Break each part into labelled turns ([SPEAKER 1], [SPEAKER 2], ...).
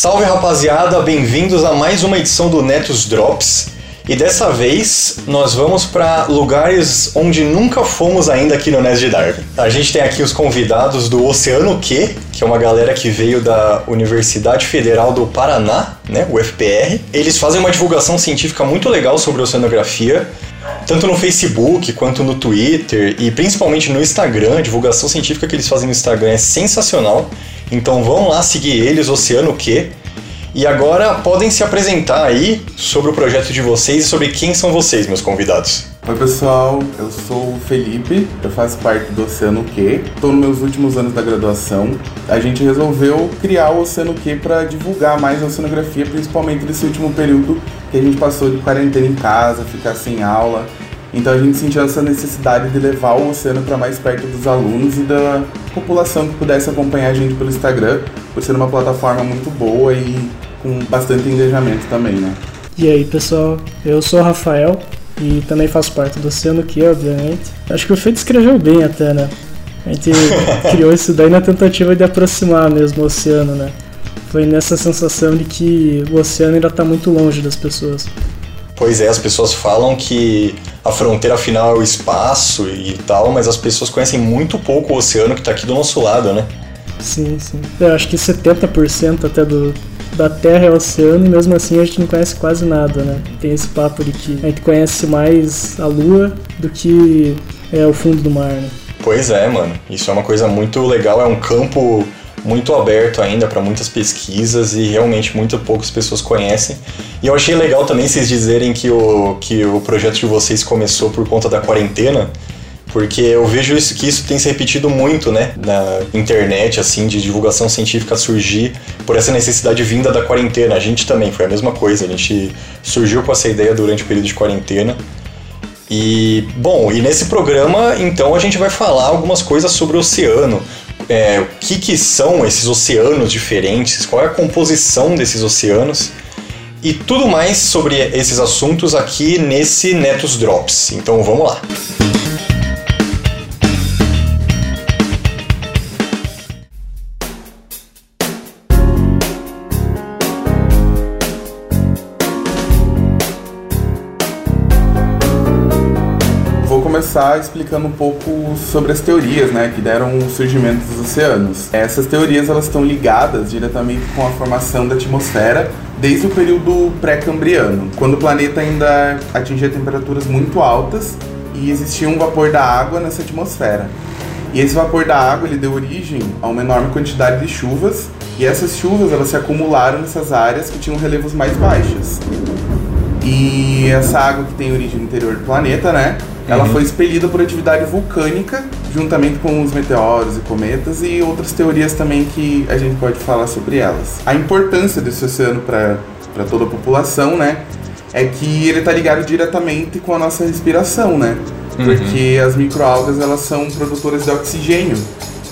[SPEAKER 1] Salve rapaziada, bem-vindos a mais uma edição do Netos Drops. E dessa vez nós vamos para lugares onde nunca fomos ainda aqui no NES de Darwin. A gente tem aqui os convidados do Oceano Q, que é uma galera que veio da Universidade Federal do Paraná, né, UFPR. Eles fazem uma divulgação científica muito legal sobre oceanografia, tanto no Facebook quanto no Twitter e principalmente no Instagram. A divulgação científica que eles fazem no Instagram é sensacional. Então vão lá seguir eles, Oceano Q. E agora podem se apresentar aí sobre o projeto de vocês e sobre quem são vocês, meus convidados.
[SPEAKER 2] Oi pessoal, eu sou o Felipe, eu faço parte do Oceano Q. Estou nos meus últimos anos da graduação. A gente resolveu criar o Oceano Q para divulgar mais a oceanografia, principalmente nesse último período que a gente passou de quarentena em casa, ficar sem aula. Então a gente sentiu essa necessidade de levar o oceano para mais perto dos alunos e da população que pudesse acompanhar a gente pelo Instagram, por ser uma plataforma muito boa e com bastante engajamento também, né?
[SPEAKER 3] E aí, pessoal, eu sou o Rafael e também faço parte do Oceano que obviamente. Acho que o Fê escreveu bem até, né? A gente criou isso daí na tentativa de aproximar mesmo o oceano, né? Foi nessa sensação de que o oceano ainda está muito longe das pessoas.
[SPEAKER 1] Pois é, as pessoas falam que a fronteira final é o espaço e tal, mas as pessoas conhecem muito pouco o oceano que está aqui do nosso lado, né?
[SPEAKER 3] Sim, sim. Eu acho que 70% até do, da Terra é o oceano e mesmo assim a gente não conhece quase nada, né? Tem esse papo de que a gente conhece mais a Lua do que é, o fundo do mar, né?
[SPEAKER 1] Pois é, mano. Isso é uma coisa muito legal, é um campo muito aberto ainda para muitas pesquisas e realmente muito poucas pessoas conhecem. E eu achei legal também vocês dizerem que o, que o projeto de vocês começou por conta da quarentena, porque eu vejo isso que isso tem se repetido muito, né, na internet, assim, de divulgação científica surgir por essa necessidade vinda da quarentena. A gente também foi a mesma coisa, a gente surgiu com essa ideia durante o período de quarentena. E, bom, e nesse programa, então, a gente vai falar algumas coisas sobre o oceano, é, o que, que são esses oceanos diferentes, qual é a composição desses oceanos e tudo mais sobre esses assuntos aqui nesse Netos Drops. Então vamos lá.
[SPEAKER 2] Começar explicando um pouco sobre as teorias, né, que deram o surgimento dos oceanos. Essas teorias elas estão ligadas diretamente com a formação da atmosfera desde o período pré-cambriano, quando o planeta ainda atingia temperaturas muito altas e existia um vapor da água nessa atmosfera. E esse vapor da água ele deu origem a uma enorme quantidade de chuvas, e essas chuvas elas se acumularam nessas áreas que tinham relevos mais baixos. E essa água que tem origem no interior do planeta, né, ela uhum. foi expelida por atividade vulcânica, juntamente com os meteoros e cometas e outras teorias também que a gente pode falar sobre elas. A importância desse oceano para toda a população, né, é que ele está ligado diretamente com a nossa respiração, né? Uhum. Porque as microalgas elas são produtoras de oxigênio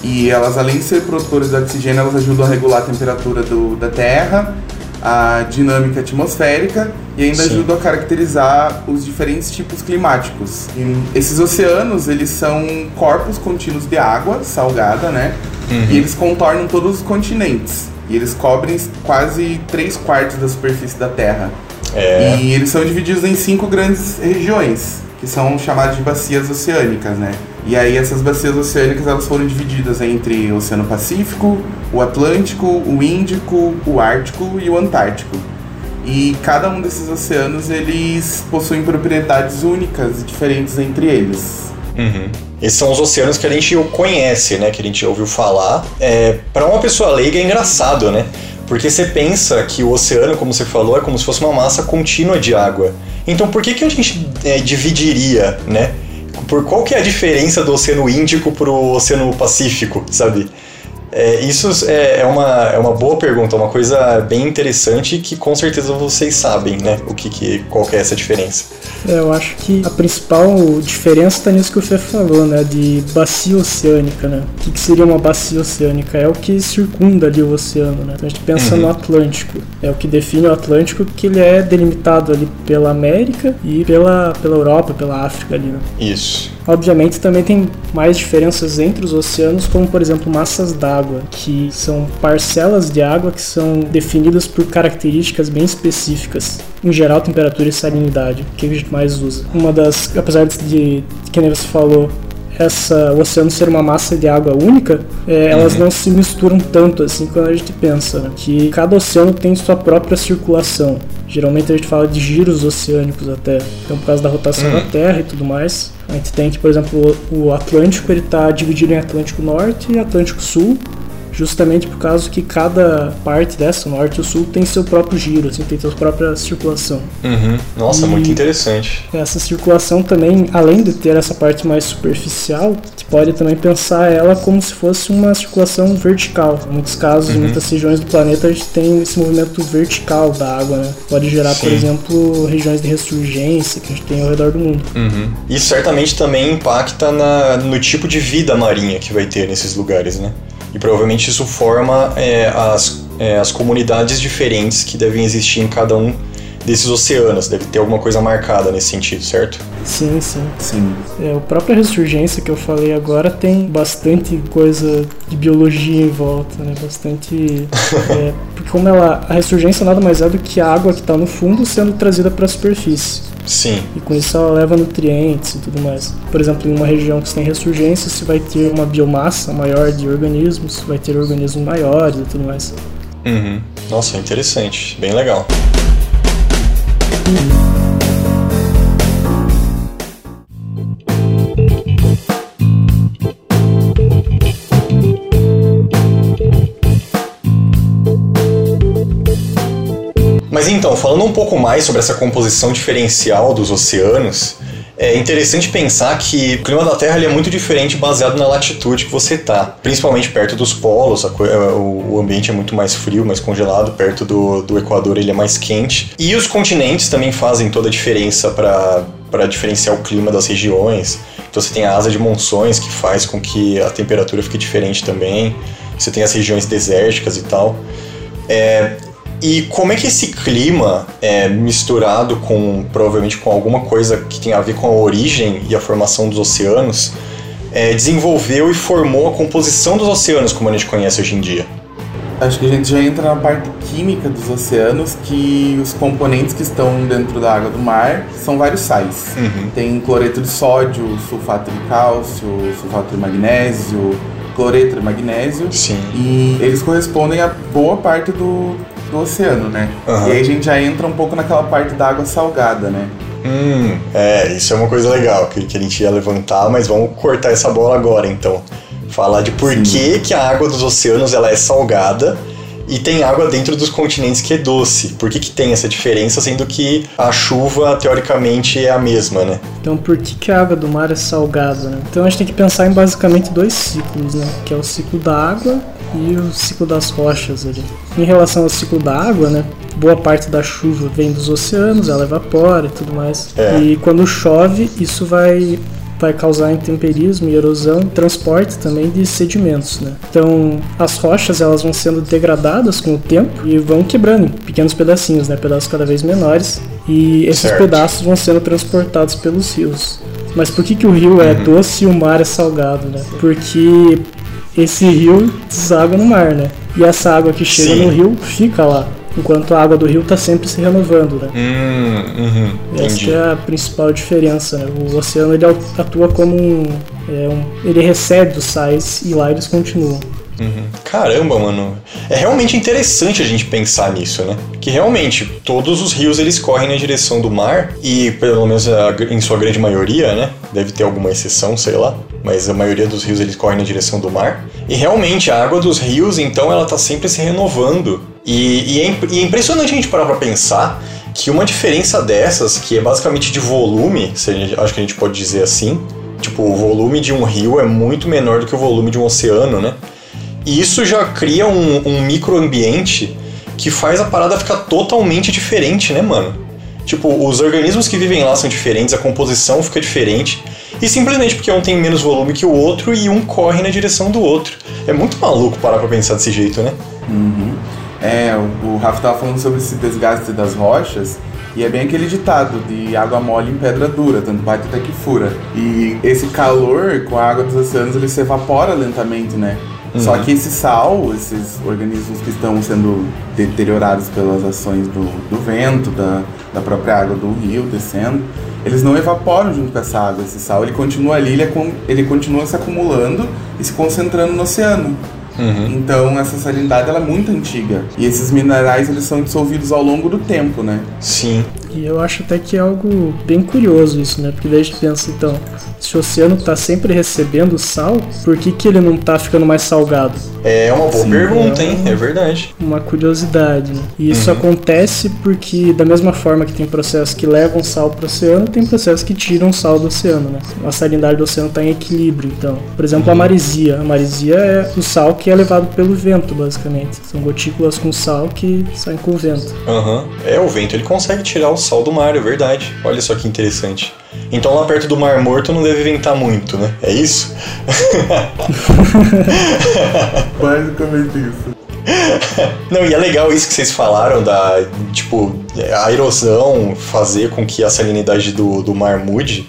[SPEAKER 2] e elas além de ser produtoras de oxigênio, elas ajudam a regular a temperatura do, da Terra a dinâmica atmosférica e ainda Sim. ajuda a caracterizar os diferentes tipos climáticos. E esses oceanos, eles são corpos contínuos de água salgada, né? Uhum. E eles contornam todos os continentes. E eles cobrem quase 3 quartos da superfície da Terra. É. E eles são divididos em cinco grandes regiões, que são chamadas de bacias oceânicas, né? E aí essas bacias oceânicas elas foram divididas entre o Oceano Pacífico, o Atlântico, o Índico, o Ártico e o Antártico. E cada um desses oceanos eles possuem propriedades únicas e diferentes entre eles.
[SPEAKER 1] Uhum. Esses são os oceanos que a gente conhece, né? Que a gente ouviu falar. É, para uma pessoa leiga é engraçado, né? Porque você pensa que o oceano, como você falou, é como se fosse uma massa contínua de água. Então por que, que a gente é, dividiria, né? Por qual que é a diferença do Oceano Índico para o Oceano Pacífico, sabe? É, isso é, é, uma, é uma boa pergunta, uma coisa bem interessante que com certeza vocês sabem, né? O que, que qual que é essa diferença.
[SPEAKER 3] É, eu acho que a principal diferença está nisso que o Fê falou, né? De bacia oceânica, né? O que, que, seria uma bacia oceânica? É o que circunda ali o oceano, né? Então a gente pensa uhum. no Atlântico. É o que define o Atlântico, que ele é delimitado ali pela América e pela, pela Europa, pela África ali, né?
[SPEAKER 1] Isso.
[SPEAKER 3] Obviamente também tem mais diferenças entre os oceanos, como por exemplo massas d'água, que são parcelas de água que são definidas por características bem específicas. Em geral, temperatura e salinidade, que a gente mais usa. Uma das, apesar de, que nem você falou, essa, o oceano ser uma massa de água única, é, elas uhum. não se misturam tanto assim quando a gente pensa, né? que cada oceano tem sua própria circulação. Geralmente a gente fala de giros oceânicos até, então por causa da rotação da Terra e tudo mais. A gente tem que, por exemplo, o Atlântico ele está dividido em Atlântico Norte e Atlântico Sul, justamente por causa que cada parte dessa, norte e sul, tem seu próprio giro, assim, tem sua própria circulação.
[SPEAKER 1] Uhum. Nossa, e muito interessante.
[SPEAKER 3] Essa circulação também, além de ter essa parte mais superficial, você pode também pensar ela como se fosse uma circulação vertical. Em muitos casos, uhum. em muitas regiões do planeta, a gente tem esse movimento vertical da água, né? Pode gerar, Sim. por exemplo, regiões de ressurgência que a gente tem ao redor do mundo.
[SPEAKER 1] Uhum. Isso certamente também impacta na, no tipo de vida marinha que vai ter nesses lugares, né? E provavelmente isso forma é, as, é, as comunidades diferentes que devem existir em cada um desses oceanos. Deve ter alguma coisa marcada nesse sentido, certo?
[SPEAKER 3] Sim, sim. Sim. É, a própria ressurgência que eu falei agora tem bastante coisa de biologia em volta, né? Bastante. é, porque como ela. A ressurgência nada mais é do que a água que está no fundo sendo trazida para a superfície.
[SPEAKER 1] Sim.
[SPEAKER 3] E com isso ela leva nutrientes e tudo mais. Por exemplo, em uma região que tem ressurgência, você vai ter uma biomassa maior de organismos, vai ter organismos maiores e tudo mais.
[SPEAKER 1] Uhum. Nossa, interessante. Bem legal. Mas então, falando um pouco mais sobre essa composição diferencial dos oceanos, é interessante pensar que o clima da Terra é muito diferente baseado na latitude que você está. Principalmente perto dos polos, a, o ambiente é muito mais frio, mais congelado. Perto do, do Equador ele é mais quente. E os continentes também fazem toda a diferença para diferenciar o clima das regiões. Então você tem a asa de monções que faz com que a temperatura fique diferente também. Você tem as regiões desérticas e tal. É, e como é que esse clima é misturado com provavelmente com alguma coisa que tem a ver com a origem e a formação dos oceanos é, desenvolveu e formou a composição dos oceanos como a gente conhece hoje em dia?
[SPEAKER 2] Acho que a gente já entra na parte química dos oceanos, que os componentes que estão dentro da água do mar são vários sais. Uhum. Tem cloreto de sódio, sulfato de cálcio, sulfato de magnésio, cloreto de magnésio.
[SPEAKER 1] Sim.
[SPEAKER 2] E eles correspondem a boa parte do, do oceano, né? Uhum. E aí a gente já entra um pouco naquela parte da água salgada, né?
[SPEAKER 1] Hum, é, isso é uma coisa legal que, que a gente ia levantar, mas vamos cortar essa bola agora então. Falar de por que, que a água dos oceanos ela é salgada e tem água dentro dos continentes que é doce. Por que, que tem essa diferença, sendo que a chuva, teoricamente, é a mesma, né?
[SPEAKER 3] Então, por que, que a água do mar é salgada, né? Então, a gente tem que pensar em basicamente dois ciclos, né? Que é o ciclo da água e o ciclo das rochas ali. Em relação ao ciclo da água, né? Boa parte da chuva vem dos oceanos, ela evapora e tudo mais. É. E quando chove, isso vai vai causar intemperismo e erosão, transporte também de sedimentos, né? Então, as rochas elas vão sendo degradadas com o tempo e vão quebrando em pequenos pedacinhos, né? Pedaços cada vez menores e esses certo. pedaços vão sendo transportados pelos rios. Mas por que, que o rio é uhum. doce e o mar é salgado, né? Porque esse rio deságua no mar, né? E essa água que chega Sim. no rio fica lá, enquanto a água do rio está sempre se renovando, né?
[SPEAKER 1] Hum, uhum,
[SPEAKER 3] Essa é a principal diferença, né? O oceano ele atua como um, é um, ele recebe os sais e lá eles continuam.
[SPEAKER 1] Uhum. Caramba, mano. É realmente interessante a gente pensar nisso, né? Que realmente todos os rios eles correm na direção do mar e pelo menos em sua grande maioria, né? Deve ter alguma exceção, sei lá. Mas a maioria dos rios eles correm na direção do mar. E realmente a água dos rios, então, ela tá sempre se renovando. E, e, é, e é impressionante a gente parar pra pensar que uma diferença dessas, que é basicamente de volume, acho que a gente pode dizer assim, tipo, o volume de um rio é muito menor do que o volume de um oceano, né? E isso já cria um, um microambiente que faz a parada ficar totalmente diferente, né, mano? Tipo, os organismos que vivem lá são diferentes, a composição fica diferente, e simplesmente porque um tem menos volume que o outro e um corre na direção do outro. É muito maluco parar pra pensar desse jeito, né?
[SPEAKER 2] Uhum. É, o, Rafa tava falando sobre esse desgaste das rochas, e é bem aquele ditado de água mole em pedra dura, tanto bate até que fura. E esse calor com a água dos oceanos ele se evapora lentamente, né? Uhum. Só que esse sal, esses organismos que estão sendo deteriorados pelas ações do, do vento, da, da própria água do rio descendo, eles não evaporam junto com essa água. Esse sal ele continua ali, ele, é, ele continua se acumulando e se concentrando no oceano. Uhum. Então essa salinidade ela é muito antiga. E esses minerais eles são dissolvidos ao longo do tempo, né?
[SPEAKER 1] Sim.
[SPEAKER 3] E eu acho até que é algo bem curioso isso, né? Porque daí a gente pensa, então, se o oceano está sempre recebendo sal, por que, que ele não está ficando mais salgado?
[SPEAKER 1] É uma boa Sim, pergunta, é hein? É verdade.
[SPEAKER 3] Uma curiosidade. Né? E isso uhum. acontece porque, da mesma forma que tem processos que levam sal para o oceano, tem processos que tiram sal do oceano, né? A salinidade do oceano está em equilíbrio, então. Por exemplo, uhum. a marisia. A marisia é o sal que é levado pelo vento, basicamente. São gotículas com sal que saem com o vento.
[SPEAKER 1] Aham. Uhum. É, o vento ele consegue tirar o sal do mar, é verdade. Olha só que interessante. Então lá perto do Mar Morto não deve ventar muito, né? É isso?
[SPEAKER 2] Basicamente isso.
[SPEAKER 1] Não, e é legal isso que vocês falaram da, tipo, a erosão fazer com que a salinidade do, do mar mude.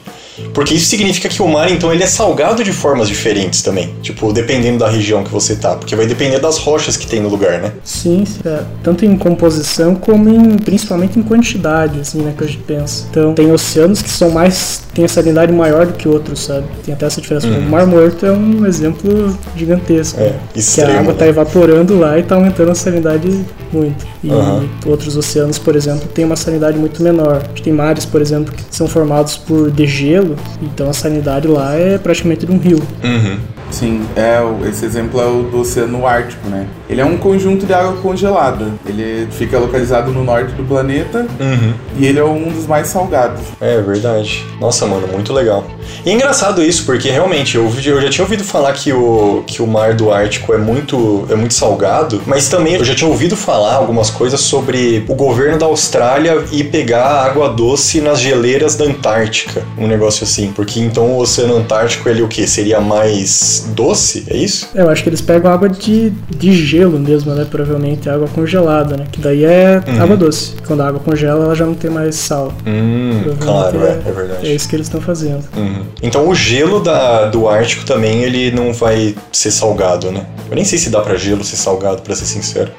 [SPEAKER 1] Porque isso significa que o mar, então, ele é salgado de formas diferentes também. Tipo, dependendo da região que você tá. Porque vai depender das rochas que tem no lugar, né?
[SPEAKER 3] Sim, é, tanto em composição como em, principalmente em quantidade, assim, né, que a gente pensa. Então, tem oceanos que são mais. tem a salinidade maior do que outros, sabe? Tem até essa diferença. Uhum. O Mar Morto é um exemplo gigantesco. É, extremo, que a água né? tá evaporando lá e tá aumentando a salinidade muito. E uhum. outros oceanos, por exemplo, têm uma salinidade muito menor. A gente tem mares, por exemplo, que são formados por degelo então a sanidade lá é praticamente de um rio.
[SPEAKER 1] Uhum.
[SPEAKER 2] Sim, é, esse exemplo é o do Oceano Ártico, né? Ele é um conjunto de água congelada. Ele fica localizado no norte do planeta
[SPEAKER 1] uhum.
[SPEAKER 2] e ele é um dos mais salgados.
[SPEAKER 1] É verdade. Nossa, mano, muito legal. E é engraçado isso, porque realmente eu, eu já tinha ouvido falar que o, que o mar do Ártico é muito, é muito salgado, mas também eu já tinha ouvido falar algumas coisas sobre o governo da Austrália ir pegar água doce nas geleiras da Antártica. Um negócio assim. Porque então o Oceano Antártico, ele o que? Seria mais doce, é isso?
[SPEAKER 3] Eu acho que eles pegam água de, de gelo mesmo, né? Provavelmente água congelada, né? Que daí é uhum. água doce. Quando a água congela, ela já não tem mais sal.
[SPEAKER 1] Hum, claro, é, é, verdade.
[SPEAKER 3] É isso que eles estão fazendo.
[SPEAKER 1] Uhum. Então o gelo da, do Ártico também, ele não vai ser salgado, né? Eu nem sei se dá para gelo ser salgado, para ser sincero.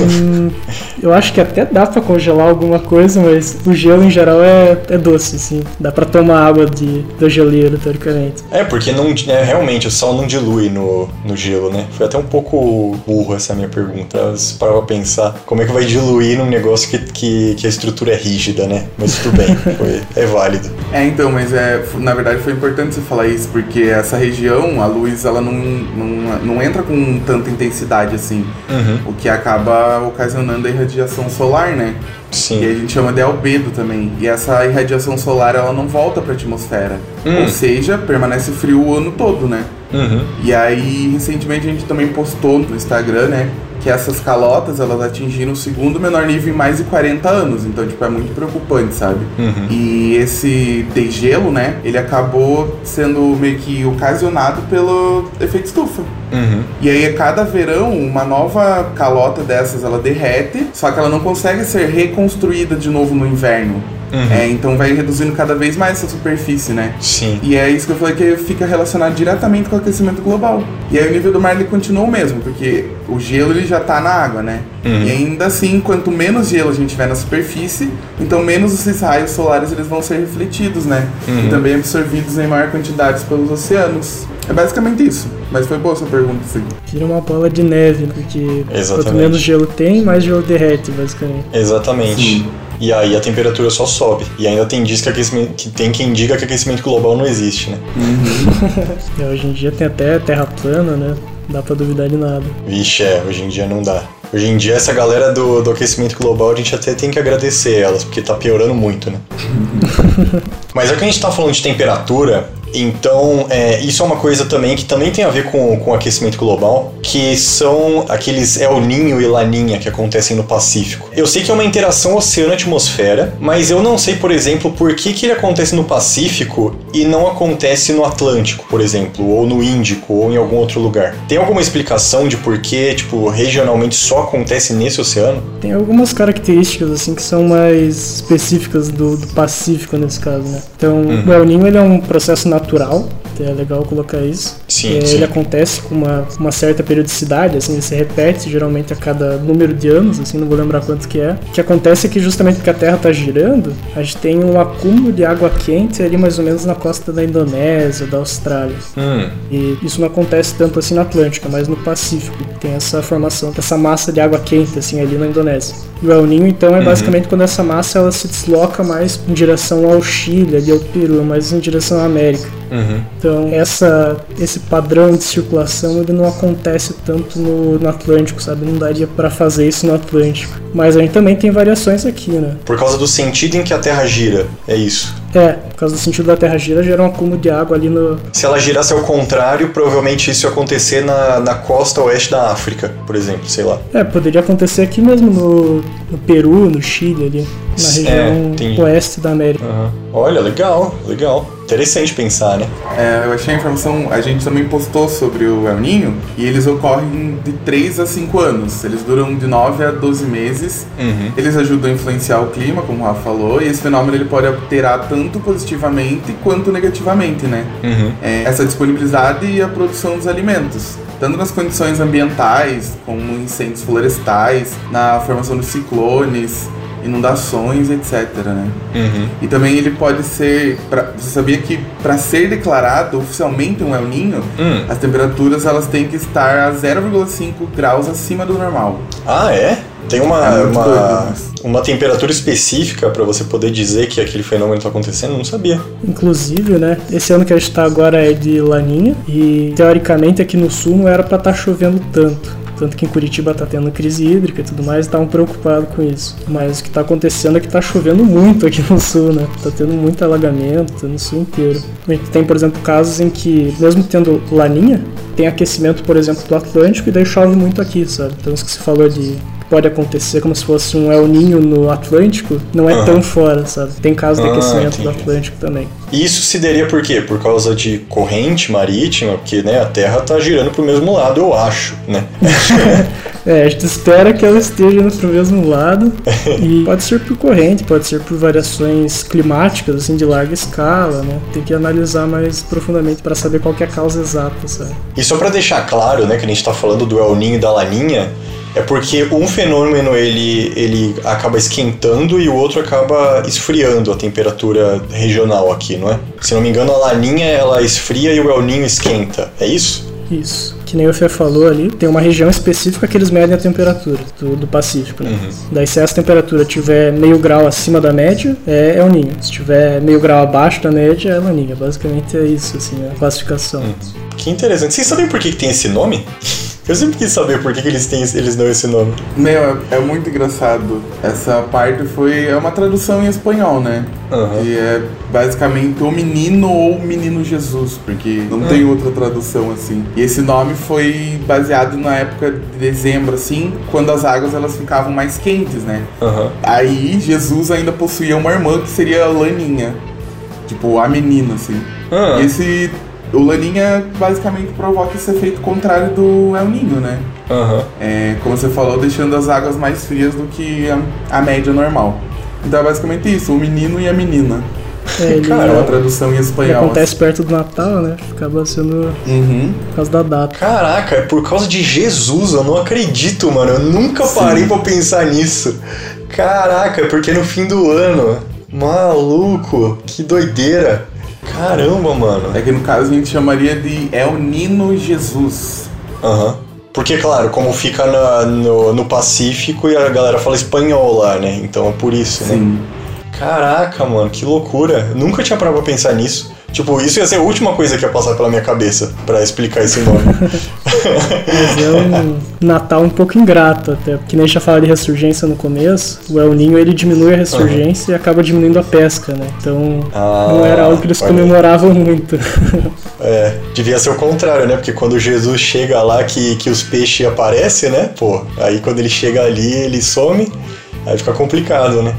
[SPEAKER 3] Hum, eu acho que até dá para congelar alguma coisa, mas o gelo em geral é, é doce, sim. Dá para tomar água de, do geleiro, teoricamente.
[SPEAKER 1] É, porque não, é, realmente o sal não dilui no, no gelo, né? Foi até um pouco burro essa minha pergunta. Se parar pra pensar, como é que vai diluir num negócio que, que, que a estrutura é rígida, né? Mas tudo bem, foi, é válido.
[SPEAKER 2] É, então, mas é, na verdade foi importante você falar isso, porque essa região, a luz, ela não, não, não entra com tanta intensidade assim,
[SPEAKER 1] uhum.
[SPEAKER 2] o que acaba ocasionando a irradiação solar, né?
[SPEAKER 1] Sim.
[SPEAKER 2] E a gente chama de albedo também. E essa irradiação solar ela não volta para a atmosfera.
[SPEAKER 1] Hum.
[SPEAKER 2] Ou seja, permanece frio o ano todo, né?
[SPEAKER 1] Uhum.
[SPEAKER 2] E aí, recentemente a gente também postou no Instagram, né? Que essas calotas, elas atingiram o segundo menor nível em mais de 40 anos. Então, tipo, é muito preocupante, sabe?
[SPEAKER 1] Uhum.
[SPEAKER 2] E esse degelo, né? Ele acabou sendo meio que ocasionado pelo efeito estufa.
[SPEAKER 1] Uhum.
[SPEAKER 2] E aí, a cada verão, uma nova calota dessas, ela derrete. Só que ela não consegue ser reconstruída de novo no inverno.
[SPEAKER 1] Uhum.
[SPEAKER 2] É, então vai reduzindo cada vez mais essa superfície, né?
[SPEAKER 1] Sim.
[SPEAKER 2] E é isso que eu falei que fica relacionado diretamente com o aquecimento global. E aí o nível do mar ele continua o mesmo, porque o gelo ele já está na água, né?
[SPEAKER 1] Uhum.
[SPEAKER 2] E ainda assim, quanto menos gelo a gente tiver na superfície, então menos esses raios solares eles vão ser refletidos, né?
[SPEAKER 1] Uhum.
[SPEAKER 2] E também absorvidos em maior quantidade pelos oceanos. É basicamente isso. Mas foi boa essa pergunta, sim.
[SPEAKER 3] Vira uma bola de neve, porque
[SPEAKER 1] Exatamente.
[SPEAKER 3] quanto menos gelo tem, mais gelo derrete, basicamente.
[SPEAKER 1] Exatamente.
[SPEAKER 2] Sim.
[SPEAKER 1] E aí a temperatura só sobe. E ainda tem, diz que, aquecimento, que tem quem diga que aquecimento global não existe, né?
[SPEAKER 3] E hoje em dia tem até terra plana, né? Dá pra duvidar de nada.
[SPEAKER 1] Vixe, é, hoje em dia não dá. Hoje em dia, essa galera do, do aquecimento global, a gente até tem que agradecer elas, porque tá piorando muito, né? Mas já que a gente tá falando de temperatura, Então, é, isso é uma coisa também que também tem a ver com, com aquecimento global, que são aqueles El Ninho e Laninha que acontecem no Pacífico. Eu sei que é uma interação oceano-atmosfera, mas eu não sei, por exemplo, por que, que ele acontece no Pacífico e não acontece no Atlântico, por exemplo, ou no Índico, ou em algum outro lugar. Tem alguma explicação de por que, tipo, regionalmente só acontece nesse oceano?
[SPEAKER 3] Tem algumas características, assim, que são mais específicas do, do Pacífico nesse caso, né? Então, uhum. o El Ninho ele é um processo natural, natural é legal colocar isso.
[SPEAKER 1] Sim,
[SPEAKER 3] é,
[SPEAKER 1] sim.
[SPEAKER 3] Ele acontece com uma, uma certa periodicidade, assim, ele se repete geralmente a cada número de anos, assim, não vou lembrar quanto que é. O que acontece é que justamente porque a Terra está girando, a gente tem um acúmulo de água quente ali mais ou menos na costa da Indonésia, da Austrália.
[SPEAKER 1] Hum.
[SPEAKER 3] E isso não acontece tanto assim na Atlântica, mas no Pacífico. Tem essa formação, essa massa de água quente, assim, ali na Indonésia. E o El Ninho, então, é uhum. basicamente quando essa massa ela se desloca mais em direção ao Chile, ali ao Peru, mais em direção à América.
[SPEAKER 1] Uhum.
[SPEAKER 3] Então, essa, esse padrão de circulação ele não acontece tanto no, no Atlântico, sabe? Não daria para fazer isso no Atlântico. Mas a gente também tem variações aqui, né?
[SPEAKER 1] Por causa do sentido em que a Terra gira, é isso.
[SPEAKER 3] É, por causa do sentido da Terra gira, gera um acúmulo de água ali no.
[SPEAKER 1] Se ela girasse ao contrário, provavelmente isso ia acontecer na, na costa oeste da África, por exemplo, sei lá.
[SPEAKER 3] É, poderia acontecer aqui mesmo no, no Peru, no Chile ali, na região é, oeste da América.
[SPEAKER 1] Uhum. Olha, legal, legal. Interessante pensar, né?
[SPEAKER 2] É, eu achei a informação, a gente também postou sobre o El Ninho e eles ocorrem de 3 a 5 anos. Eles duram de 9 a 12 meses.
[SPEAKER 1] Uhum.
[SPEAKER 2] Eles ajudam a influenciar o clima, como o Rafa falou, e esse fenômeno ele pode alterar tanto positivamente quanto negativamente, né?
[SPEAKER 1] Uhum.
[SPEAKER 2] É, essa disponibilidade e a produção dos alimentos tanto nas condições ambientais, como incêndios florestais, na formação de ciclones, inundações, etc. Né?
[SPEAKER 1] Uhum.
[SPEAKER 2] E também ele pode ser. Pra, você sabia que para ser declarado oficialmente um El Ninho,
[SPEAKER 1] hum.
[SPEAKER 2] as temperaturas elas têm que estar a 0,5 graus acima do normal.
[SPEAKER 1] Ah, é? Tem uma,
[SPEAKER 2] É
[SPEAKER 1] uma,
[SPEAKER 2] doido,
[SPEAKER 1] uma temperatura específica para você poder dizer que aquele fenômeno está acontecendo? Eu não sabia.
[SPEAKER 3] Inclusive, né? Esse ano que a gente tá agora é de laninha e teoricamente aqui no sul não era para estar chovendo tanto. Tanto que em Curitiba tá tendo crise hídrica e tudo mais, estavam preocupados com isso. Mas o que tá acontecendo é que tá chovendo muito aqui no sul, né? Tá tendo muito alagamento no sul inteiro. A gente tem, por exemplo, casos em que, mesmo tendo laninha, tem aquecimento, por exemplo, do Atlântico e daí chove muito aqui, sabe? Então isso que você falou de pode acontecer como se fosse um El Ninho no Atlântico, não é
[SPEAKER 1] Aham.
[SPEAKER 3] tão fora, sabe? Tem casos de
[SPEAKER 1] Ah,
[SPEAKER 3] aquecimento do
[SPEAKER 1] entendi.
[SPEAKER 3] Atlântico também.
[SPEAKER 1] E isso se daria por quê? Por causa de corrente marítima, porque né, a Terra tá girando pro mesmo lado, eu acho, né?
[SPEAKER 3] É, a gente espera que ela esteja indo pro mesmo lado. e pode ser por corrente, pode ser por variações climáticas, assim, de larga escala, né? Tem que analisar mais profundamente para saber qual é a causa exata, sabe?
[SPEAKER 1] E só para deixar claro, né, que a gente tá falando do El Ninho e da Laninha, é porque um fenômeno ele, ele acaba esquentando e o outro acaba esfriando a temperatura regional aqui, não é? Se não me engano, a Laninha ela esfria e o El Ninho esquenta, é isso?
[SPEAKER 3] Isso. Que nem o Fê falou ali, tem uma região específica que eles medem a temperatura do, do Pacífico, né? Daí se essa temperatura tiver meio grau acima da média, é El Ninho. Se tiver meio grau abaixo da média, é Laninha. Basicamente é isso, assim, a classificação.
[SPEAKER 1] Que interessante. Vocês sabem por que, que tem esse nome? Eu sempre quis saber por que, que eles, têm, eles dão esse nome.
[SPEAKER 2] Meu, é, é muito engraçado. Essa parte foi. É uma tradução em espanhol, né?
[SPEAKER 1] Aham.
[SPEAKER 2] E é basicamente o menino ou o menino Jesus, porque não tem outra tradução assim. E esse nome foi baseado na época de dezembro, assim, quando as águas elas ficavam mais quentes, né?
[SPEAKER 1] Aham.
[SPEAKER 2] Aí Jesus ainda possuía uma irmã que seria a Laninha. Tipo, a menina, assim.
[SPEAKER 1] Ah.
[SPEAKER 2] E esse. O Laninha basicamente provoca esse efeito contrário do El Ninho, né?
[SPEAKER 1] Aham.
[SPEAKER 2] É, como você falou, deixando as águas mais frias do que a, a média normal. Então é basicamente isso, o menino e a menina.
[SPEAKER 3] É, ele
[SPEAKER 2] É uma tradução em espanhol.
[SPEAKER 3] acontece perto do Natal, né? Acaba sendo
[SPEAKER 2] Uhum.
[SPEAKER 3] por causa da data.
[SPEAKER 1] Caraca, é por causa de Jesus, eu não acredito, mano. Eu nunca
[SPEAKER 2] Sim.
[SPEAKER 1] parei pra pensar nisso. Caraca, é porque no fim do ano. Maluco, que doideira. Caramba, mano.
[SPEAKER 2] É que no caso a gente chamaria de El Nino Jesus.
[SPEAKER 1] Aham. Porque, claro, como fica na- no, no Pacífico e a galera fala espanhol lá, né? Então é por isso, né?
[SPEAKER 2] Sim.
[SPEAKER 1] Caraca, mano, que loucura. Nunca tinha parado pra pensar nisso. Tipo, isso ia ser a última coisa que ia passar pela minha cabeça para explicar esse nome.
[SPEAKER 3] Mas é um Natal um pouco ingrato até, porque nem a gente já falou de ressurgência no começo, o El Ninho ele diminui a ressurgência uhum. e acaba diminuindo a pesca, né? Então ah, não era algo que eles comemoravam muito.
[SPEAKER 1] É, devia ser o contrário, né? Porque quando Jesus chega lá que, que os peixes aparecem, né? Pô, aí quando ele chega ali, ele some, aí fica complicado, né?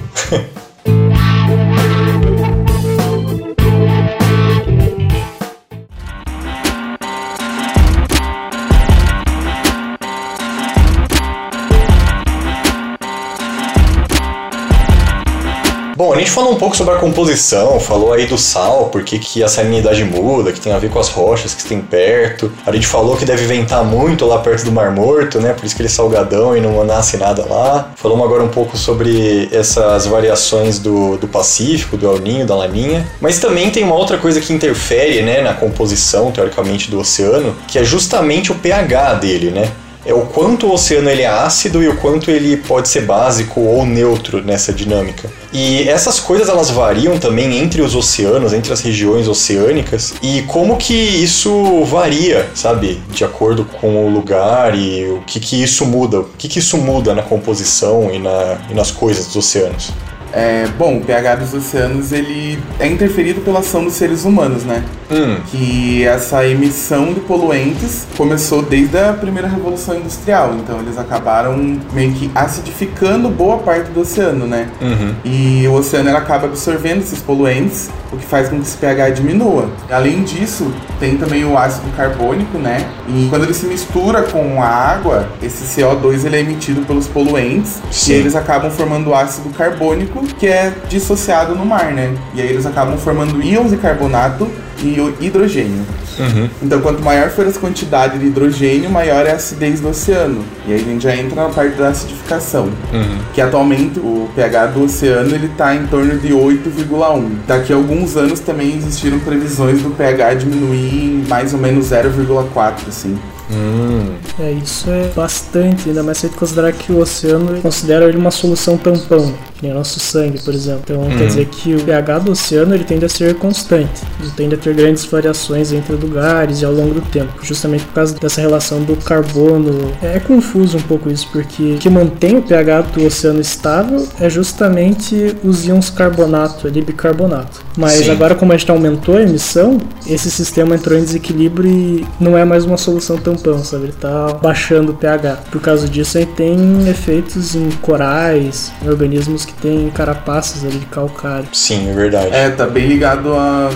[SPEAKER 1] Gente falou um pouco sobre a composição, falou aí do sal, porque que a salinidade muda, que tem a ver com as rochas que tem perto. A gente falou que deve ventar muito lá perto do Mar Morto, né? Por isso que ele é salgadão e não nasce nada lá. Falamos agora um pouco sobre essas variações do, do Pacífico, do El Ninho, da Laninha. Mas também tem uma outra coisa que interfere, né, na composição, teoricamente, do oceano, que é justamente o pH dele, né? é o quanto o oceano ele é ácido e o quanto ele pode ser básico ou neutro nessa dinâmica. E essas coisas elas variam também entre os oceanos, entre as regiões oceânicas. E como que isso varia, sabe, de acordo com o lugar e o que que isso muda, o que que isso muda na composição e, na, e nas coisas dos oceanos.
[SPEAKER 2] É, bom, o pH dos oceanos ele é interferido pela ação dos seres humanos, né? Hum. Que essa emissão de poluentes começou desde a primeira revolução industrial. Então eles acabaram meio que acidificando boa parte do oceano, né? Uhum. E o oceano acaba absorvendo esses poluentes, o que faz com que esse pH diminua. Além disso, tem também o ácido carbônico, né? E quando ele se mistura com a água, esse CO2 ele é emitido pelos poluentes Sim. e eles acabam formando ácido carbônico que é dissociado no mar, né? E aí eles acabam formando íons de carbonato e hidrogênio. Uhum. Então, quanto maior for essa quantidade de hidrogênio, maior é a acidez do oceano. E aí a gente já entra na parte da acidificação. Uhum. Que atualmente o pH do oceano ele está em torno de 8,1. Daqui a alguns anos também existiram previsões do pH diminuir em mais ou menos 0,4, assim.
[SPEAKER 3] Hum. É, isso é bastante, ainda mais se a gente considerar que o oceano considera ele uma solução tampão, que nem o nosso sangue, por exemplo. Então quer dizer que o pH do oceano ele tende a ser constante, ele tende a ter grandes variações entre lugares e ao longo do tempo, justamente por causa dessa relação do carbono. É, é confuso um pouco isso, porque o que mantém o pH do oceano estável é justamente os íons carbonato, ali bicarbonato. Mas Sim. agora como a gente aumentou a emissão, esse sistema entrou em desequilíbrio e não é mais uma solução tão tampão, sabe? Ele tá baixando o pH. Por causa disso, aí tem efeitos em corais, em organismos que têm carapaças ali de calcário.
[SPEAKER 1] Sim, é verdade.
[SPEAKER 2] É, tá bem ligado a,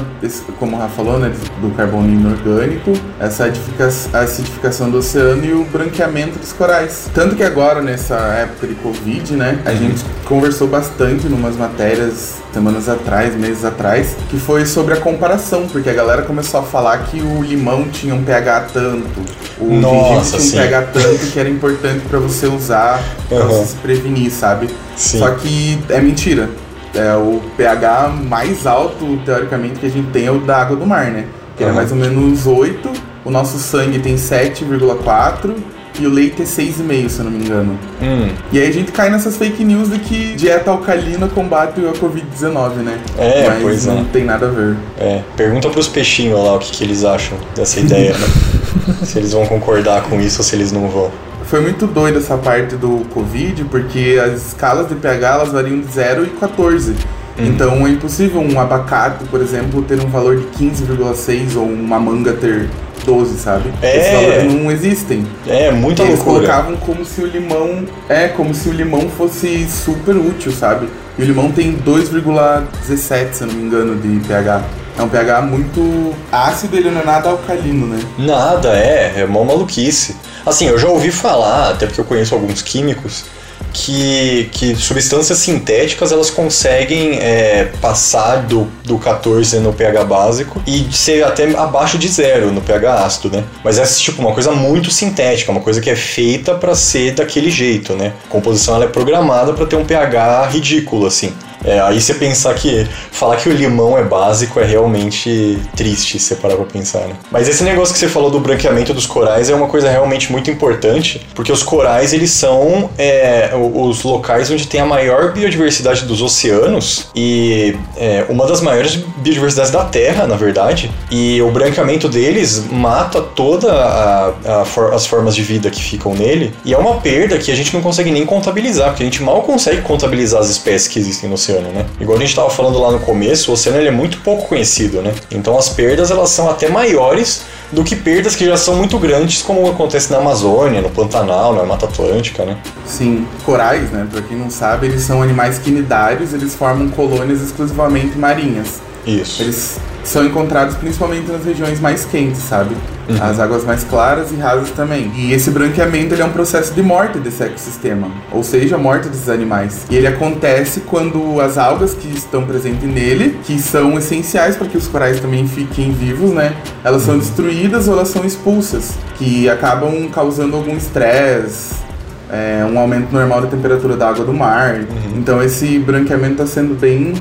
[SPEAKER 2] como o Rafa falou, né, do carbono inorgânico, essa acidificação do oceano e o branqueamento dos corais. Tanto que agora, nessa época de Covid, né, a uhum. gente conversou bastante em umas matérias semanas atrás, meses atrás, que foi sobre a comparação, porque a galera começou a falar que o limão tinha um pH tanto, o Nossa, tinha um pH tanto que era importante para você usar, pra uhum. você se prevenir, sabe? Sim. Só que é mentira. É o pH mais alto, teoricamente, que a gente tem é o da água do mar, né? Que uhum. é mais ou menos 8, o nosso sangue tem 7,4 e o leite é 6,5, se eu não me engano. Hum. E aí a gente cai nessas fake news de que dieta alcalina combate a Covid-19, né?
[SPEAKER 1] É, Mas pois
[SPEAKER 2] não
[SPEAKER 1] é.
[SPEAKER 2] tem nada a ver.
[SPEAKER 1] É, pergunta pros peixinhos lá o que, que eles acham dessa ideia, né? se eles vão concordar com isso ou se eles não vão.
[SPEAKER 2] Foi muito doido essa parte do Covid, porque as escalas de pH elas variam de 0 e 14. Hum. Então é impossível um abacate, por exemplo, ter um valor de 15,6 ou uma manga ter 12, sabe? É. Esses valores não existem.
[SPEAKER 1] É, muita
[SPEAKER 2] Eles
[SPEAKER 1] loucura.
[SPEAKER 2] colocavam como se o limão. É, como se o limão fosse super útil, sabe? E o limão tem 2,17, se eu não me engano, de pH. É um pH muito ácido, ele não é nada alcalino, né?
[SPEAKER 1] Nada, é, é uma maluquice. Assim, eu já ouvi falar, até porque eu conheço alguns químicos, que, que substâncias sintéticas elas conseguem é, passar do, do 14 no pH básico e ser até abaixo de zero no pH ácido, né? Mas é tipo uma coisa muito sintética, uma coisa que é feita para ser daquele jeito, né? A composição ela é programada para ter um pH ridículo assim. É, aí você pensar que falar que o limão é básico é realmente triste se você parar pra pensar, né? Mas esse negócio que você falou do branqueamento dos corais é uma coisa realmente muito importante, porque os corais eles são é, os locais onde tem a maior biodiversidade dos oceanos e é, uma das maiores biodiversidades da Terra, na verdade. E o branqueamento deles mata toda a, a for, as formas de vida que ficam nele e é uma perda que a gente não consegue nem contabilizar, porque a gente mal consegue contabilizar as espécies que existem no oceano, né? Igual a gente estava falando lá no começo, o oceano ele é muito pouco conhecido, né? Então as perdas elas são até maiores do que perdas que já são muito grandes, como acontece na Amazônia, no Pantanal, na Mata Atlântica, né?
[SPEAKER 2] Sim, corais, né? Pra quem não sabe, eles são animais quinidários, eles formam colônias exclusivamente marinhas.
[SPEAKER 1] Isso.
[SPEAKER 2] Eles são encontrados principalmente nas regiões mais quentes, sabe? Uhum. As águas mais claras e rasas também. E esse branqueamento ele é um processo de morte desse ecossistema, ou seja, a morte desses animais. E ele acontece quando as algas que estão presentes nele, que são essenciais para que os corais também fiquem vivos, né? Elas são uhum. destruídas ou elas são expulsas, que acabam causando algum estresse, é, um aumento normal da temperatura da água do mar. Uhum. Então esse branqueamento está sendo bem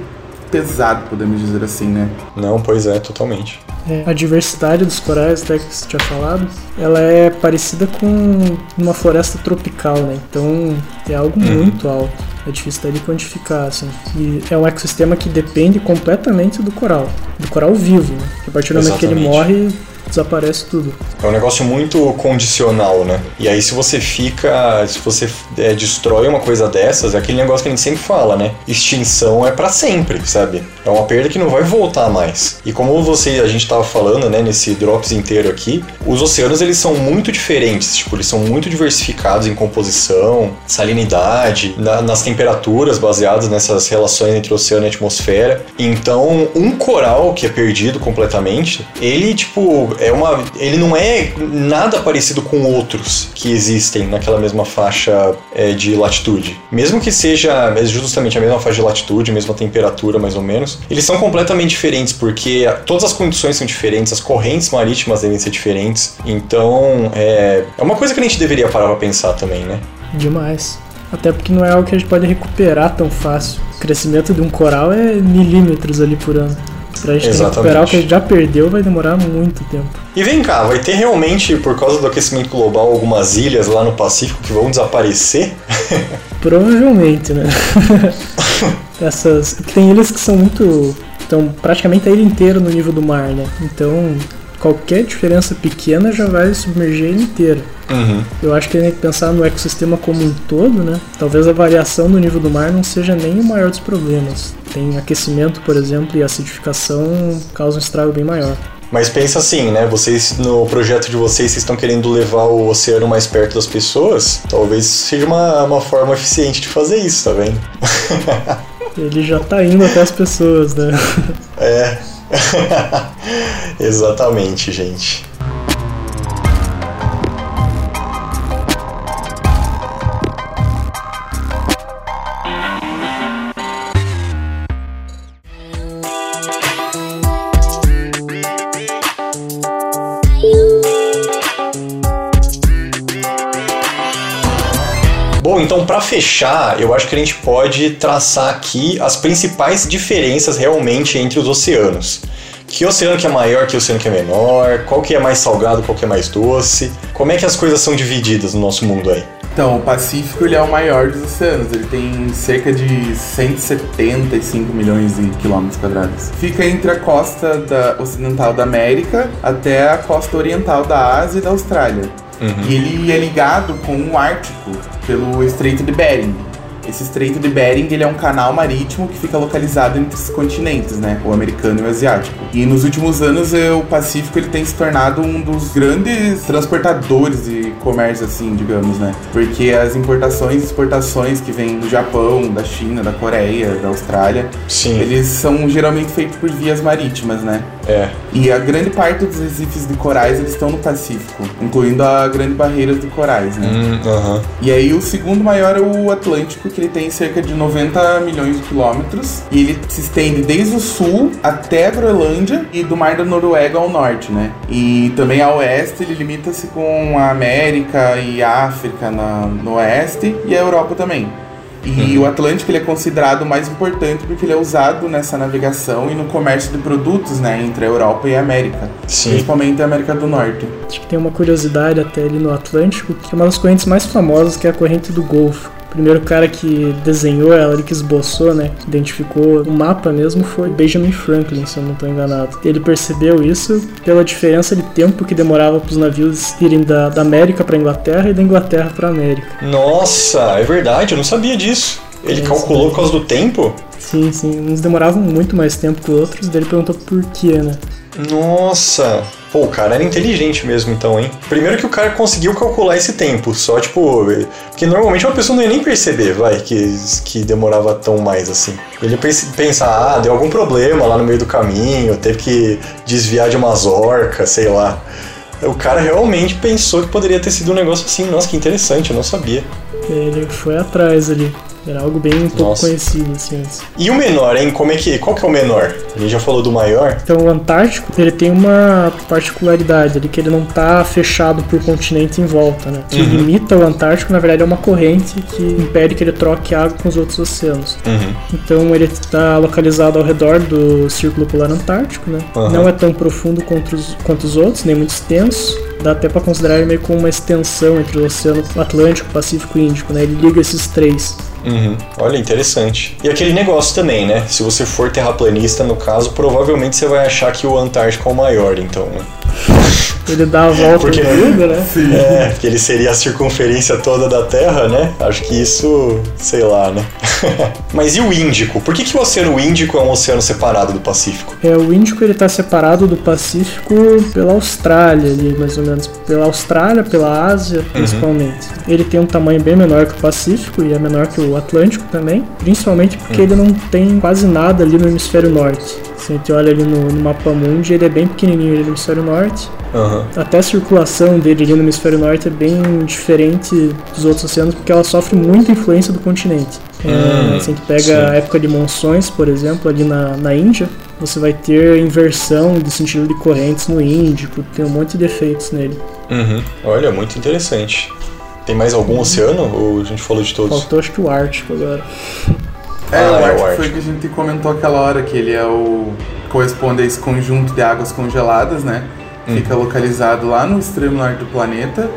[SPEAKER 2] pesado, podemos dizer assim, né?
[SPEAKER 1] Não, pois é, totalmente.
[SPEAKER 3] É, a diversidade dos corais, até que você tinha falado, ela é parecida com uma floresta tropical, né? Então é algo uhum. muito alto. É difícil até de quantificar, assim. E é um ecossistema que depende completamente do coral. Do coral vivo, né? a partir do momento que ele morre, desaparece tudo.
[SPEAKER 1] É um negócio muito condicional, né? E aí se você fica, se você é, destrói uma coisa dessas, é aquele negócio que a gente sempre fala, né? Extinção é para sempre, sabe? É uma perda que não vai voltar mais. E como você, a gente tava falando, né, nesse drops inteiro aqui, os oceanos eles são muito diferentes, tipo, eles são muito diversificados em composição, salinidade, na, nas temperaturas baseadas nessas relações entre oceano e atmosfera. Então, um coral que é perdido completamente, ele tipo é uma, ele não é nada parecido com outros que existem naquela mesma faixa é, de latitude. Mesmo que seja justamente a mesma faixa de latitude, mesma temperatura mais ou menos, eles são completamente diferentes porque todas as condições são diferentes, as correntes marítimas devem ser diferentes. Então é, é uma coisa que a gente deveria parar pra pensar também, né?
[SPEAKER 3] Demais. Até porque não é algo que a gente pode recuperar tão fácil. O crescimento de um coral é milímetros ali por ano. Pra gente Exatamente. recuperar o que a gente já perdeu vai demorar muito tempo.
[SPEAKER 1] E vem cá, vai ter realmente, por causa do aquecimento global, algumas ilhas lá no Pacífico que vão desaparecer?
[SPEAKER 3] Provavelmente, né? Essas. Tem ilhas que são muito. estão praticamente a ilha inteira no nível do mar, né? Então qualquer diferença pequena já vai submergir ele inteiro.
[SPEAKER 1] Uhum.
[SPEAKER 3] Eu acho que tem que pensar no ecossistema como um todo, né? Talvez a variação do nível do mar não seja nem o maior dos problemas. Tem aquecimento, por exemplo, e acidificação causa um estrago bem maior.
[SPEAKER 1] Mas pensa assim, né? Vocês, no projeto de vocês, vocês estão querendo levar o oceano mais perto das pessoas? Talvez seja uma, uma forma eficiente de fazer isso, tá vendo?
[SPEAKER 3] Ele já tá indo até as pessoas, né?
[SPEAKER 1] É. Exatamente, gente. Fechar, eu acho que a gente pode traçar aqui as principais diferenças realmente entre os oceanos. Que oceano que é maior, que oceano que é menor, qual que é mais salgado, qual que é mais doce, como é que as coisas são divididas no nosso mundo aí?
[SPEAKER 2] Então, o Pacífico ele é o maior dos oceanos, ele tem cerca de 175 milhões de quilômetros quadrados. Fica entre a costa da ocidental da América até a costa oriental da Ásia e da Austrália. Uhum. E ele é ligado com o Ártico pelo Estreito de Bering. Esse Estreito de Bering ele é um canal marítimo que fica localizado entre os continentes, né? O americano e o asiático. E nos últimos anos o Pacífico ele tem se tornado um dos grandes transportadores de comércio, assim, digamos, né? Porque as importações e exportações que vêm do Japão, da China, da Coreia, da Austrália,
[SPEAKER 1] Sim.
[SPEAKER 2] eles são geralmente feitos por vias marítimas, né?
[SPEAKER 1] É.
[SPEAKER 2] E a grande parte dos recifes de corais eles estão no Pacífico, incluindo a Grande Barreira de Corais, né?
[SPEAKER 1] Hum, uh -huh.
[SPEAKER 2] E aí o segundo maior é o Atlântico, que ele tem cerca de 90 milhões de quilômetros e ele se estende desde o sul até a Groenlândia e do Mar da Noruega ao norte, né? E também a oeste ele limita-se com a América e a África na, no oeste e a Europa também. E uhum. o Atlântico ele é considerado mais importante porque ele é usado nessa navegação e no comércio de produtos, né, entre a Europa e a América, Sim. principalmente a América do Norte.
[SPEAKER 3] Acho que tem uma curiosidade até ali no Atlântico, que é uma das correntes mais famosas, que é a corrente do Golfo. O primeiro cara que desenhou ela, que esboçou, né, que identificou o mapa mesmo, foi Benjamin Franklin, se eu não estou enganado. Ele percebeu isso pela diferença de tempo que demorava para os navios irem da, da América para Inglaterra e da Inglaterra para América.
[SPEAKER 1] Nossa, é verdade, eu não sabia disso. Ele é, calculou por causa do tempo?
[SPEAKER 3] Sim, sim. Uns demoravam muito mais tempo que outros, daí ele perguntou por quê, né?
[SPEAKER 1] Nossa! Pô, o cara era inteligente mesmo, então, hein? Primeiro que o cara conseguiu calcular esse tempo, só tipo. Porque normalmente uma pessoa não ia nem perceber, vai, que, que demorava tão mais assim. Ele pensa, ah, deu algum problema lá no meio do caminho, teve que desviar de umas orcas, sei lá. O cara realmente pensou que poderia ter sido um negócio assim. Nossa, que interessante, eu não sabia.
[SPEAKER 3] Ele foi atrás ali. Era algo bem pouco Nossa. conhecido, assim, antes.
[SPEAKER 1] E o menor, hein? Como é que. Qual que é o menor? A gente já falou do maior.
[SPEAKER 3] Então, o Antártico, ele tem uma particularidade ali, que ele não tá fechado por continente em volta, né? O que uhum. limita o Antártico, na verdade, é uma corrente que impede que ele troque água com os outros oceanos. Uhum. Então, ele está localizado ao redor do Círculo Polar Antártico, né? Uhum. Não é tão profundo quanto os, quanto os outros, nem muito extenso dá até para considerar ele meio como uma extensão entre o Oceano Atlântico, Pacífico e Índico, né? Ele liga esses três.
[SPEAKER 1] Uhum. Olha, interessante. E aquele negócio também, né? Se você for terraplanista, no caso, provavelmente você vai achar que o Antártico é o maior, então, né?
[SPEAKER 3] Ele dá a volta
[SPEAKER 1] porque, tudo, né? Sim. É, porque ele seria a circunferência toda da Terra, né? Acho que isso, sei lá, né? Mas e o Índico? Por que, que o Oceano Índico é um oceano separado do Pacífico?
[SPEAKER 3] É, o Índico ele tá separado do Pacífico pela Austrália ali, mais ou menos. Pela Austrália, pela Ásia, uhum. principalmente. Uhum. Ele tem um tamanho bem menor que o Pacífico e é menor que o Atlântico também, principalmente porque uhum. ele não tem quase nada ali no hemisfério norte. Se a gente olha ali no, no mapa mundi, ele é bem pequenininho ali no hemisfério norte. Uhum. Até a circulação dele ali no hemisfério norte é bem diferente dos outros oceanos, porque ela sofre muita influência do continente. Hum, é, se a gente pega sim. a época de monções, por exemplo, ali na, na Índia, você vai ter inversão de sentido de correntes no Índico, tem um monte de efeitos nele.
[SPEAKER 1] Uhum. Olha, muito interessante. Tem mais algum uhum. oceano ou a gente falou de todos?
[SPEAKER 3] Faltou acho que o Ártico agora.
[SPEAKER 2] É, ah, o, Ártico é o Ártico foi o que a gente comentou aquela hora, que ele é o. corresponde a esse conjunto de águas congeladas, né? Uhum. Fica localizado lá no extremo norte do planeta.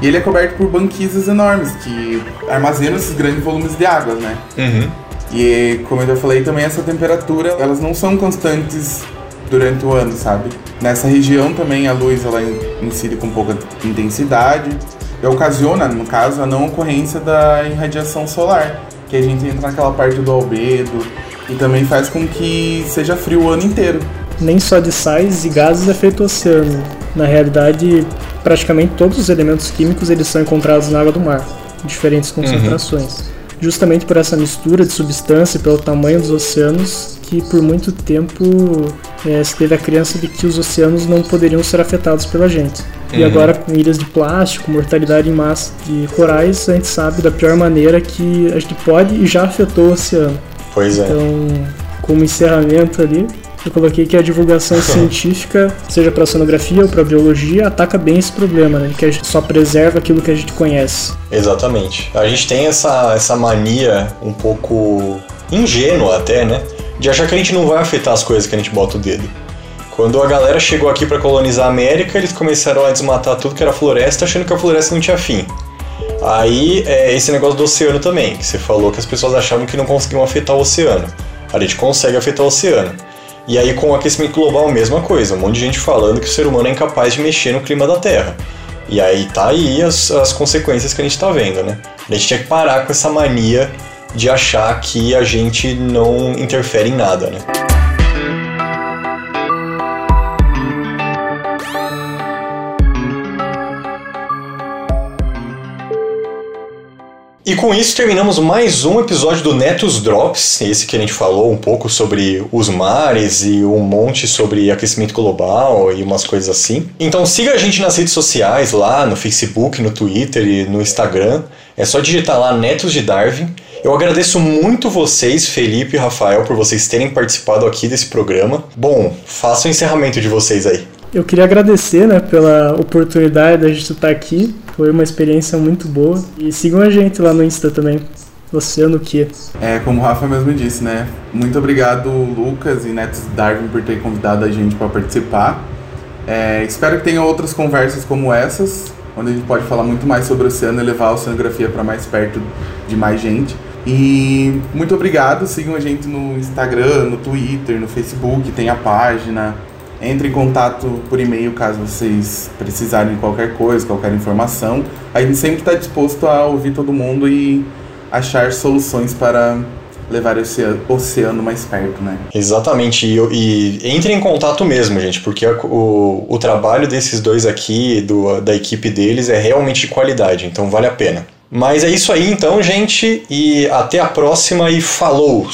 [SPEAKER 2] E ele é coberto por banquisas enormes que armazenam esses grandes volumes de água, né? Uhum. E como eu já falei também, essa temperatura, elas não são constantes durante o ano, sabe? Nessa região também a luz ela incide com pouca intensidade e ocasiona, no caso, a não ocorrência da irradiação solar, que a gente entra naquela parte do albedo e também faz com que seja frio o ano inteiro
[SPEAKER 3] nem só de sais e gases é feito o oceano. Na realidade, praticamente todos os elementos químicos eles são encontrados na água do mar, em diferentes uhum. concentrações. Uhum. Justamente por essa mistura de substância e pelo tamanho dos oceanos, que por muito tempo é, se teve a crença de que os oceanos não poderiam ser afetados pela gente. Uhum. E agora, com ilhas de plástico, mortalidade em massa de corais, a gente sabe da pior maneira que a gente pode e já afetou o oceano.
[SPEAKER 1] Pois
[SPEAKER 3] é. Então, como encerramento ali, eu coloquei que a divulgação científica, seja para sonografia ou para biologia, ataca bem esse problema, né? Que a gente só preserva aquilo que a gente conhece.
[SPEAKER 1] Exatamente. A gente tem essa, essa mania um pouco ingênua até, né? De achar que a gente não vai afetar as coisas que a gente bota o dedo. Quando a galera chegou aqui para colonizar a América, eles começaram a desmatar tudo que era floresta, achando que a floresta não tinha fim. Aí, é esse negócio do oceano também, que você falou que as pessoas achavam que não conseguiam afetar o oceano. A gente consegue afetar o oceano. E aí, com o aquecimento global, mesma coisa. Um monte de gente falando que o ser humano é incapaz de mexer no clima da Terra. E aí tá aí as, as consequências que a gente tá vendo, né? A gente tinha que parar com essa mania de achar que a gente não interfere em nada, né? E com isso terminamos mais um episódio do Netos Drops, esse que a gente falou um pouco sobre os mares e um monte sobre aquecimento global e umas coisas assim. Então siga a gente nas redes sociais, lá no Facebook, no Twitter e no Instagram. É só digitar lá Netos de Darwin. Eu agradeço muito vocês, Felipe e Rafael, por vocês terem participado aqui desse programa. Bom, faça o encerramento de vocês aí.
[SPEAKER 3] Eu queria agradecer né, pela oportunidade da gente estar aqui. Foi uma experiência muito boa. E sigam a gente lá no Insta também. Oceano Q.
[SPEAKER 2] É, como o Rafa mesmo disse, né? Muito obrigado, Lucas e Netos Darwin, por ter convidado a gente para participar. É, espero que tenha outras conversas como essas, onde a gente pode falar muito mais sobre o oceano e levar a oceanografia para mais perto de mais gente. E muito obrigado, sigam a gente no Instagram, no Twitter, no Facebook, tem a página. Entre em contato por e-mail caso vocês precisarem de qualquer coisa, qualquer informação. A gente sempre está disposto a ouvir todo mundo e achar soluções para levar esse oceano mais perto, né?
[SPEAKER 1] Exatamente, e, e entre em contato mesmo, gente, porque o, o trabalho desses dois aqui, do, da equipe deles, é realmente de qualidade, então vale a pena. Mas é isso aí então, gente, e até a próxima e falou!